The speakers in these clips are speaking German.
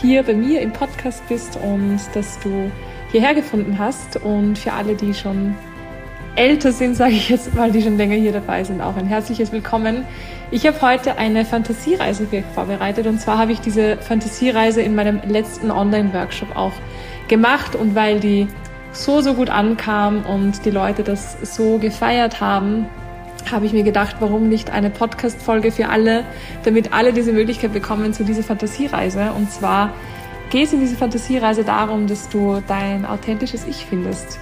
hier bei mir im Podcast bist und dass du hierher gefunden hast. Und für alle, die schon älter sind, sage ich jetzt mal, die schon länger hier dabei sind, auch ein herzliches Willkommen. Ich habe heute eine Fantasiereise für euch vorbereitet und zwar habe ich diese Fantasiereise in meinem letzten Online-Workshop auch gemacht und weil die so, so gut ankam und die Leute das so gefeiert haben, habe ich mir gedacht, warum nicht eine Podcast-Folge für alle, damit alle diese Möglichkeit bekommen zu dieser Fantasiereise. Und zwar geht es in dieser Fantasiereise darum, dass du dein authentisches Ich findest.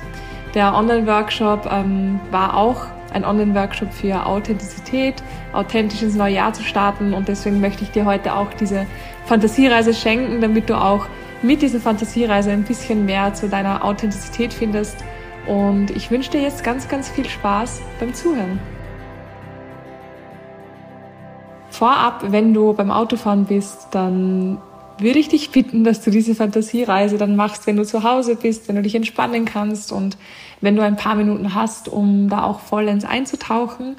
Der Online-Workshop ähm, war auch ein Online-Workshop für Authentizität, authentisch ins neue Jahr zu starten. Und deswegen möchte ich dir heute auch diese Fantasiereise schenken, damit du auch mit dieser Fantasiereise ein bisschen mehr zu deiner Authentizität findest. Und ich wünsche dir jetzt ganz, ganz viel Spaß beim Zuhören. Vorab, wenn du beim Autofahren bist, dann würde ich dich bitten, dass du diese Fantasiereise dann machst, wenn du zu Hause bist, wenn du dich entspannen kannst und wenn du ein paar Minuten hast, um da auch vollends einzutauchen.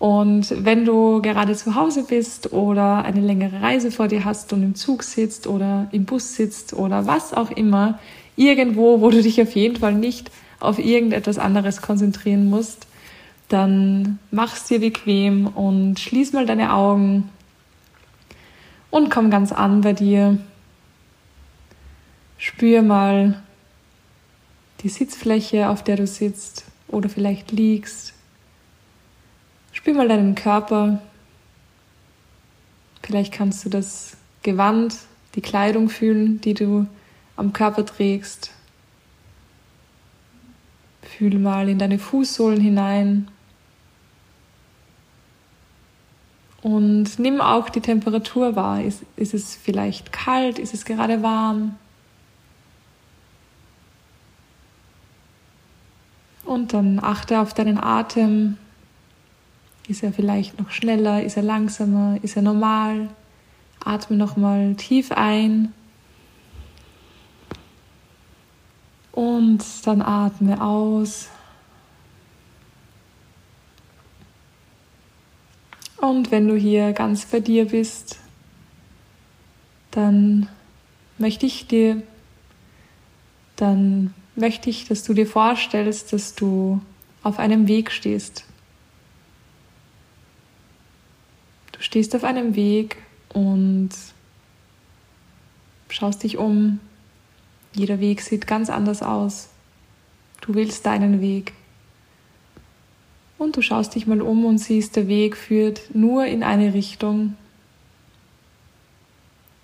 Und wenn du gerade zu Hause bist oder eine längere Reise vor dir hast und im Zug sitzt oder im Bus sitzt oder was auch immer, irgendwo, wo du dich auf jeden Fall nicht auf irgendetwas anderes konzentrieren musst, dann mach's dir bequem und schließ mal deine Augen und komm ganz an bei dir. Spür mal die Sitzfläche, auf der du sitzt oder vielleicht liegst. Spür mal deinen Körper. Vielleicht kannst du das Gewand, die Kleidung fühlen, die du am Körper trägst. Fühl mal in deine Fußsohlen hinein. Und nimm auch die Temperatur wahr. Ist, ist es vielleicht kalt? Ist es gerade warm? Und dann achte auf deinen Atem. Ist er vielleicht noch schneller? Ist er langsamer? Ist er normal? Atme nochmal tief ein. Und dann atme aus. Und wenn du hier ganz bei dir bist, dann möchte ich dir, dann möchte ich, dass du dir vorstellst, dass du auf einem Weg stehst. Du stehst auf einem Weg und schaust dich um. Jeder Weg sieht ganz anders aus. Du willst deinen Weg. Und du schaust dich mal um und siehst, der Weg führt nur in eine Richtung.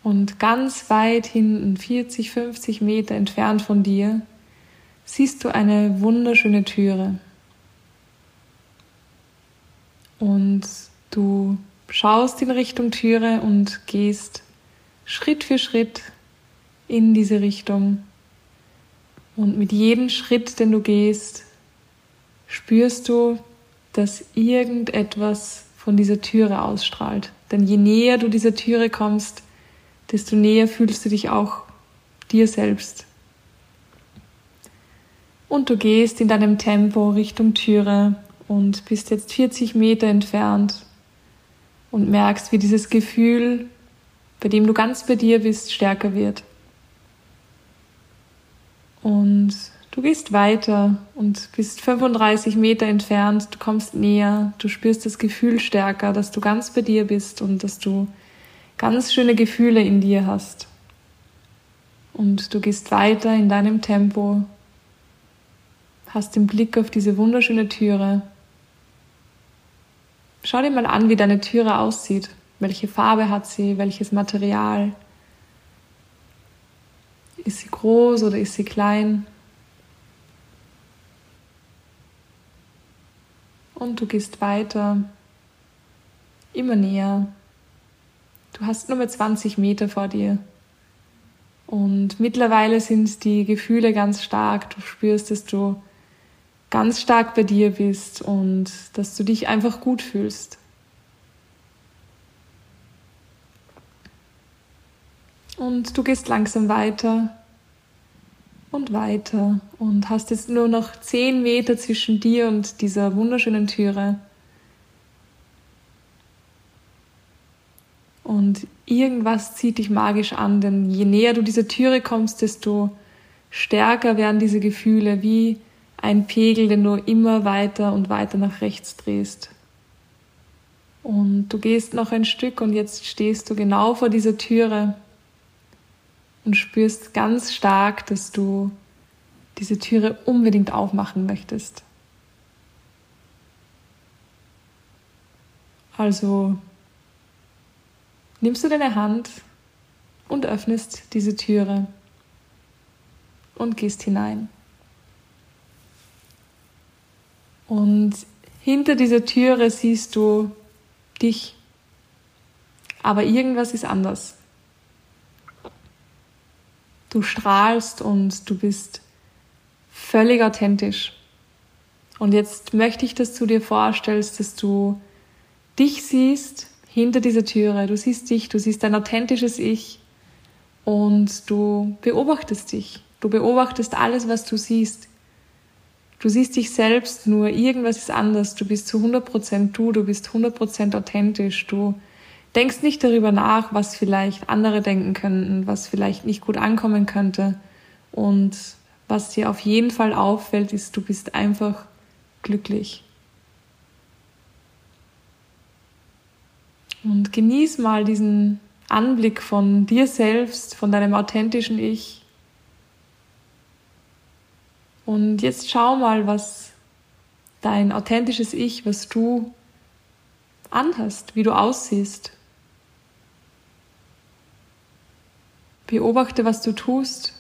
Und ganz weit hinten, 40, 50 Meter entfernt von dir, siehst du eine wunderschöne Türe. Und du schaust in Richtung Türe und gehst Schritt für Schritt in diese Richtung. Und mit jedem Schritt, den du gehst, spürst du, dass irgendetwas von dieser Türe ausstrahlt. Denn je näher du dieser Türe kommst, desto näher fühlst du dich auch dir selbst. Und du gehst in deinem Tempo Richtung Türe und bist jetzt 40 Meter entfernt und merkst, wie dieses Gefühl, bei dem du ganz bei dir bist, stärker wird. Und Du gehst weiter und bist 35 Meter entfernt, du kommst näher, du spürst das Gefühl stärker, dass du ganz bei dir bist und dass du ganz schöne Gefühle in dir hast. Und du gehst weiter in deinem Tempo, hast den Blick auf diese wunderschöne Türe. Schau dir mal an, wie deine Türe aussieht. Welche Farbe hat sie? Welches Material? Ist sie groß oder ist sie klein? Und du gehst weiter, immer näher. Du hast nur mehr 20 Meter vor dir. Und mittlerweile sind die Gefühle ganz stark. Du spürst, dass du ganz stark bei dir bist und dass du dich einfach gut fühlst. Und du gehst langsam weiter und weiter und hast jetzt nur noch zehn Meter zwischen dir und dieser wunderschönen Türe. Und irgendwas zieht dich magisch an, denn je näher du dieser Türe kommst, desto stärker werden diese Gefühle wie ein Pegel, den du immer weiter und weiter nach rechts drehst. Und du gehst noch ein Stück und jetzt stehst du genau vor dieser Türe und spürst ganz stark, dass du diese Türe unbedingt aufmachen möchtest. Also nimmst du deine Hand und öffnest diese Türe und gehst hinein. Und hinter dieser Türe siehst du dich, aber irgendwas ist anders. Du strahlst und du bist völlig authentisch. Und jetzt möchte ich, dass du dir vorstellst, dass du dich siehst hinter dieser Türe. Du siehst dich, du siehst dein authentisches Ich und du beobachtest dich. Du beobachtest alles, was du siehst. Du siehst dich selbst, nur irgendwas ist anders. Du bist zu 100% du, du bist 100% authentisch. Du denkst nicht darüber nach, was vielleicht andere denken könnten, was vielleicht nicht gut ankommen könnte. Und was dir auf jeden Fall auffällt, ist, du bist einfach glücklich. Und genieß mal diesen Anblick von dir selbst, von deinem authentischen Ich. Und jetzt schau mal, was dein authentisches Ich, was du anhast, wie du aussiehst. Beobachte, was du tust,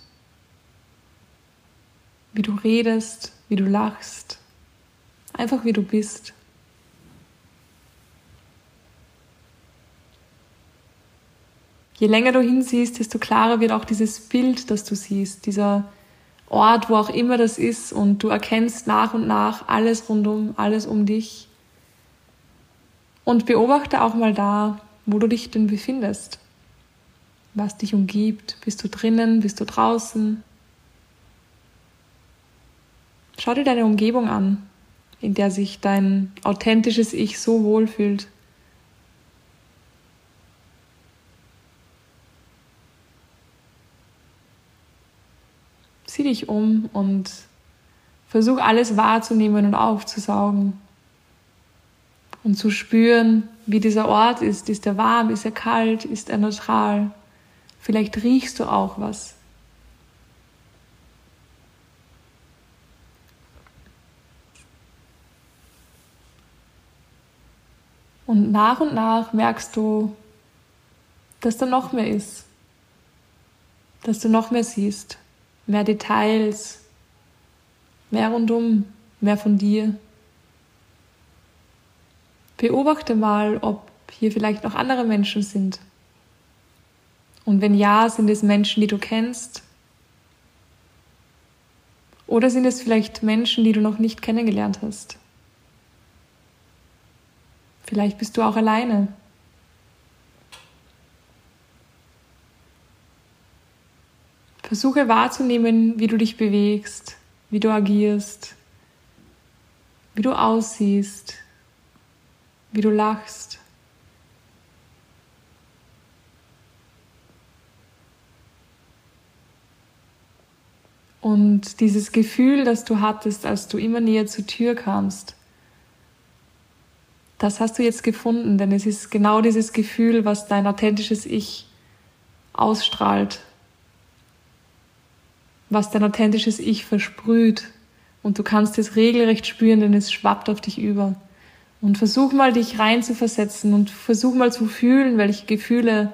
wie du redest, wie du lachst, einfach wie du bist. Je länger du hinsiehst, desto klarer wird auch dieses Bild, das du siehst, dieser Ort, wo auch immer das ist, und du erkennst nach und nach alles rundum, alles um dich. Und beobachte auch mal da, wo du dich denn befindest was dich umgibt. Bist du drinnen? Bist du draußen? Schau dir deine Umgebung an, in der sich dein authentisches Ich so wohlfühlt. Sieh dich um und versuch alles wahrzunehmen und aufzusaugen und zu spüren, wie dieser Ort ist. Ist er warm? Ist er kalt? Ist er neutral? Vielleicht riechst du auch was. Und nach und nach merkst du, dass da noch mehr ist, dass du noch mehr siehst, mehr Details, mehr rundum, mehr von dir. Beobachte mal, ob hier vielleicht noch andere Menschen sind, und wenn ja, sind es Menschen, die du kennst? Oder sind es vielleicht Menschen, die du noch nicht kennengelernt hast? Vielleicht bist du auch alleine. Versuche wahrzunehmen, wie du dich bewegst, wie du agierst, wie du aussiehst, wie du lachst. Und dieses Gefühl, das du hattest, als du immer näher zur Tür kamst, das hast du jetzt gefunden, denn es ist genau dieses Gefühl, was dein authentisches Ich ausstrahlt, was dein authentisches Ich versprüht. Und du kannst es regelrecht spüren, denn es schwappt auf dich über. Und versuch mal, dich rein zu versetzen und versuch mal zu fühlen, welche Gefühle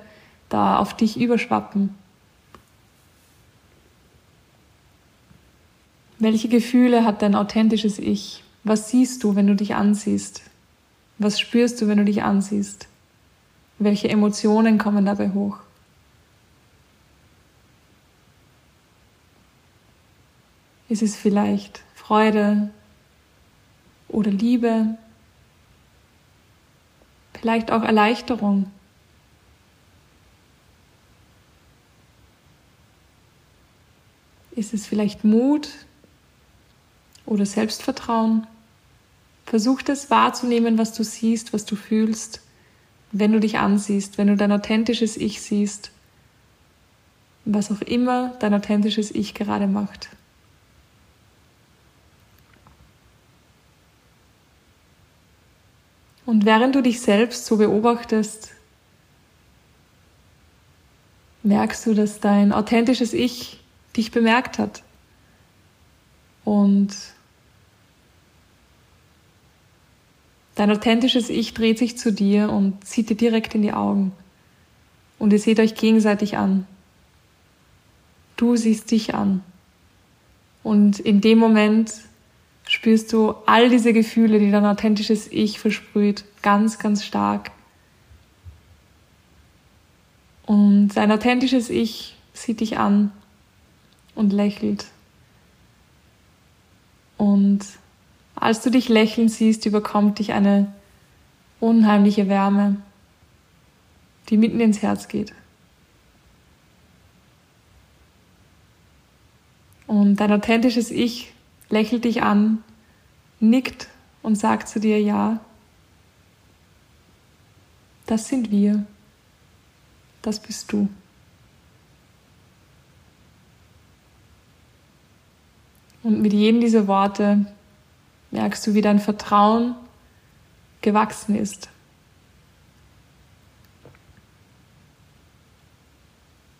da auf dich überschwappen. Welche Gefühle hat dein authentisches Ich? Was siehst du, wenn du dich ansiehst? Was spürst du, wenn du dich ansiehst? Welche Emotionen kommen dabei hoch? Ist es vielleicht Freude oder Liebe? Vielleicht auch Erleichterung? Ist es vielleicht Mut oder Selbstvertrauen? Versuch das wahrzunehmen, was du siehst, was du fühlst, wenn du dich ansiehst, wenn du dein authentisches Ich siehst, was auch immer dein authentisches Ich gerade macht. Und während du dich selbst so beobachtest, merkst du, dass dein authentisches Ich dich bemerkt hat. Und dein authentisches Ich dreht sich zu dir und sieht dir direkt in die Augen. Und ihr seht euch gegenseitig an. Du siehst dich an. Und in dem Moment spürst du all diese Gefühle, die dein authentisches Ich versprüht, ganz, ganz stark. Und dein authentisches Ich sieht dich an und lächelt. Und als du dich lächeln siehst, überkommt dich eine unheimliche Wärme, die mitten ins Herz geht. Und dein authentisches Ich lächelt dich an, nickt und sagt zu dir, ja, das sind wir, das bist du. Und mit jedem dieser Worte merkst du, wie dein Vertrauen gewachsen ist.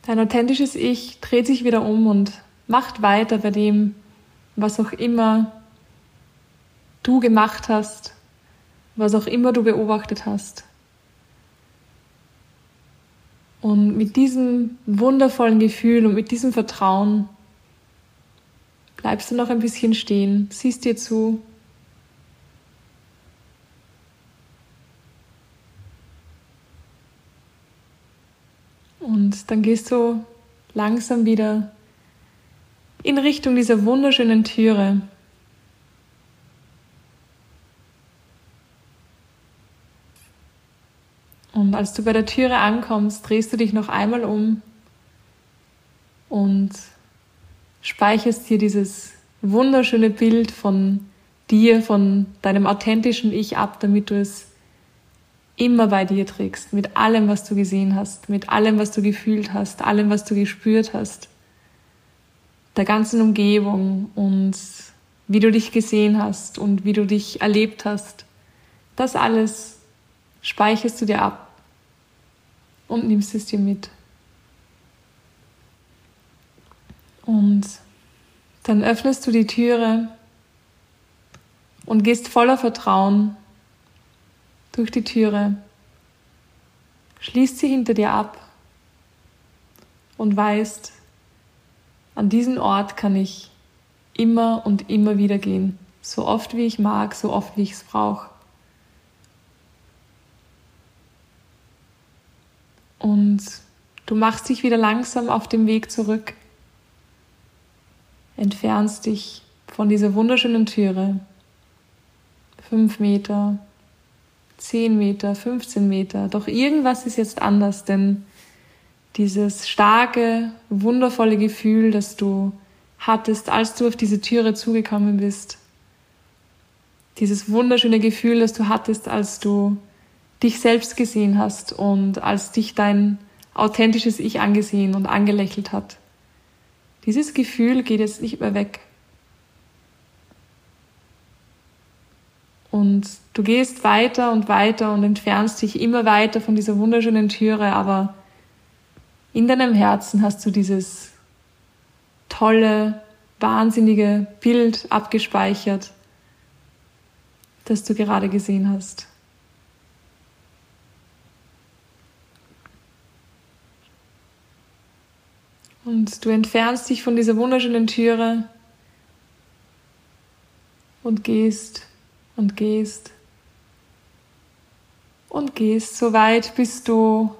Dein authentisches Ich dreht sich wieder um und macht weiter bei dem, was auch immer du gemacht hast, was auch immer du beobachtet hast. Und mit diesem wundervollen Gefühl und mit diesem Vertrauen bleibst du noch ein bisschen stehen, siehst dir zu. Und dann gehst du langsam wieder in Richtung dieser wunderschönen Türe. Und als du bei der Türe ankommst, drehst du dich noch einmal um und speicherst dir dieses wunderschöne Bild von dir, von deinem authentischen Ich ab, damit du es immer bei dir trägst, mit allem, was du gesehen hast, mit allem, was du gefühlt hast, allem, was du gespürt hast, der ganzen Umgebung und wie du dich gesehen hast und wie du dich erlebt hast. Das alles speicherst du dir ab und nimmst es dir mit. Und dann öffnest du die Türe und gehst voller Vertrauen durch die Türe, schließt sie hinter dir ab und weißt, an diesen Ort kann ich immer und immer wieder gehen, so oft wie ich mag, so oft wie ich es brauche. Und du machst dich wieder langsam auf dem Weg zurück entfernst dich von dieser wunderschönen Türe. Fünf Meter, zehn Meter, 15 Meter. Doch irgendwas ist jetzt anders, denn dieses starke, wundervolle Gefühl, das du hattest, als du auf diese Türe zugekommen bist, dieses wunderschöne Gefühl, das du hattest, als du dich selbst gesehen hast und als dich dein authentisches Ich angesehen und angelächelt hat. Dieses Gefühl geht jetzt nicht mehr weg. Und du gehst weiter und weiter und entfernst dich immer weiter von dieser wunderschönen Türe, aber in deinem Herzen hast du dieses tolle, wahnsinnige Bild abgespeichert, das du gerade gesehen hast. Und du entfernst dich von dieser wunderschönen Türe und gehst und gehst und gehst so weit, bis du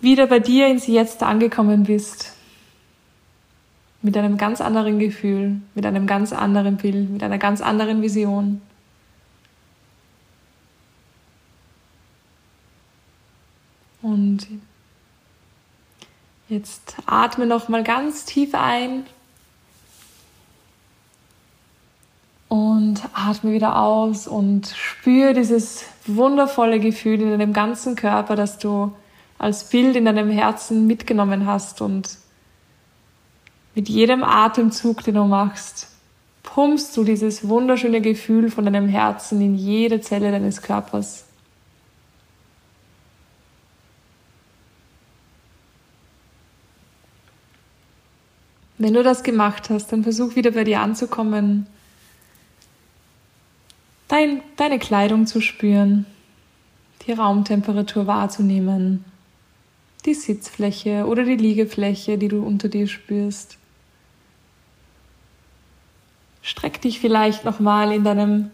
wieder bei dir ins Jetzt angekommen bist. mit einem ganz anderen Gefühl, mit einem ganz anderen Bild, mit einer ganz anderen Vision. Und jetzt atme noch mal ganz tief ein und atme wieder aus und spüre dieses wundervolle Gefühl in deinem ganzen Körper, das du als Bild in deinem Herzen mitgenommen hast und mit jedem Atemzug, den du machst, pumpst du dieses wunderschöne Gefühl von deinem Herzen in jede Zelle deines Körpers. Wenn du das gemacht hast, dann versuch wieder bei dir anzukommen, dein, deine Kleidung zu spüren, die Raumtemperatur wahrzunehmen, die Sitzfläche oder die Liegefläche, die du unter dir spürst. Streck dich vielleicht nochmal in deinem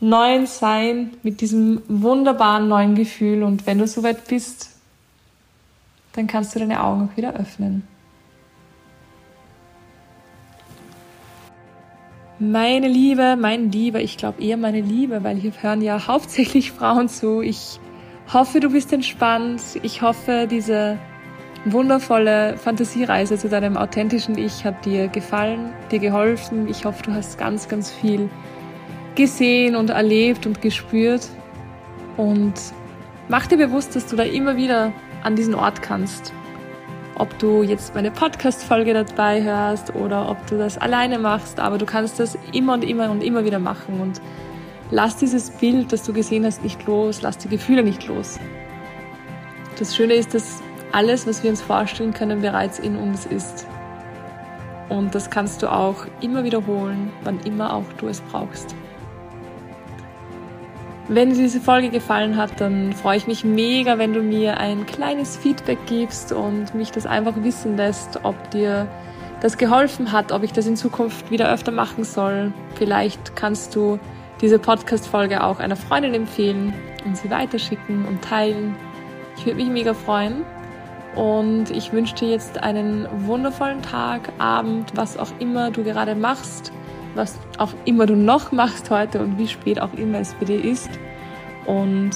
neuen Sein mit diesem wunderbaren neuen Gefühl und wenn du soweit bist, dann kannst du deine Augen auch wieder öffnen. Meine Liebe, mein Lieber, ich glaube eher meine Liebe, weil hier hören ja hauptsächlich Frauen zu. Ich hoffe, du bist entspannt. Ich hoffe, diese wundervolle Fantasiereise zu deinem authentischen Ich hat dir gefallen, dir geholfen. Ich hoffe, du hast ganz, ganz viel gesehen und erlebt und gespürt. Und mach dir bewusst, dass du da immer wieder an diesen Ort kannst. Ob du jetzt meine Podcast-Folge dabei hörst oder ob du das alleine machst, aber du kannst das immer und immer und immer wieder machen und lass dieses Bild, das du gesehen hast, nicht los, lass die Gefühle nicht los. Das Schöne ist, dass alles, was wir uns vorstellen können, bereits in uns ist. Und das kannst du auch immer wiederholen, wann immer auch du es brauchst. Wenn dir diese Folge gefallen hat, dann freue ich mich mega, wenn du mir ein kleines Feedback gibst und mich das einfach wissen lässt, ob dir das geholfen hat, ob ich das in Zukunft wieder öfter machen soll. Vielleicht kannst du diese Podcast-Folge auch einer Freundin empfehlen und sie weiterschicken und teilen. Ich würde mich mega freuen. Und ich wünsche dir jetzt einen wundervollen Tag, Abend, was auch immer du gerade machst, was auch immer du noch machst heute und wie spät auch immer es bei dir ist. Und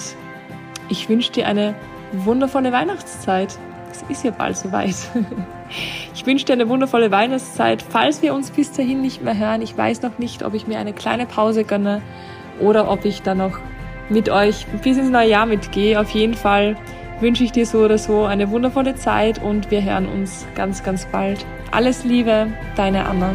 ich wünsche dir eine wundervolle Weihnachtszeit. Es ist ja bald soweit. Ich wünsche dir eine wundervolle Weihnachtszeit. Falls wir uns bis dahin nicht mehr hören, ich weiß noch nicht, ob ich mir eine kleine Pause gönne oder ob ich dann noch mit euch bis ins neue Jahr mitgehe. Auf jeden Fall wünsche ich dir so oder so eine wundervolle Zeit und wir hören uns ganz, ganz bald. Alles Liebe, deine Anna.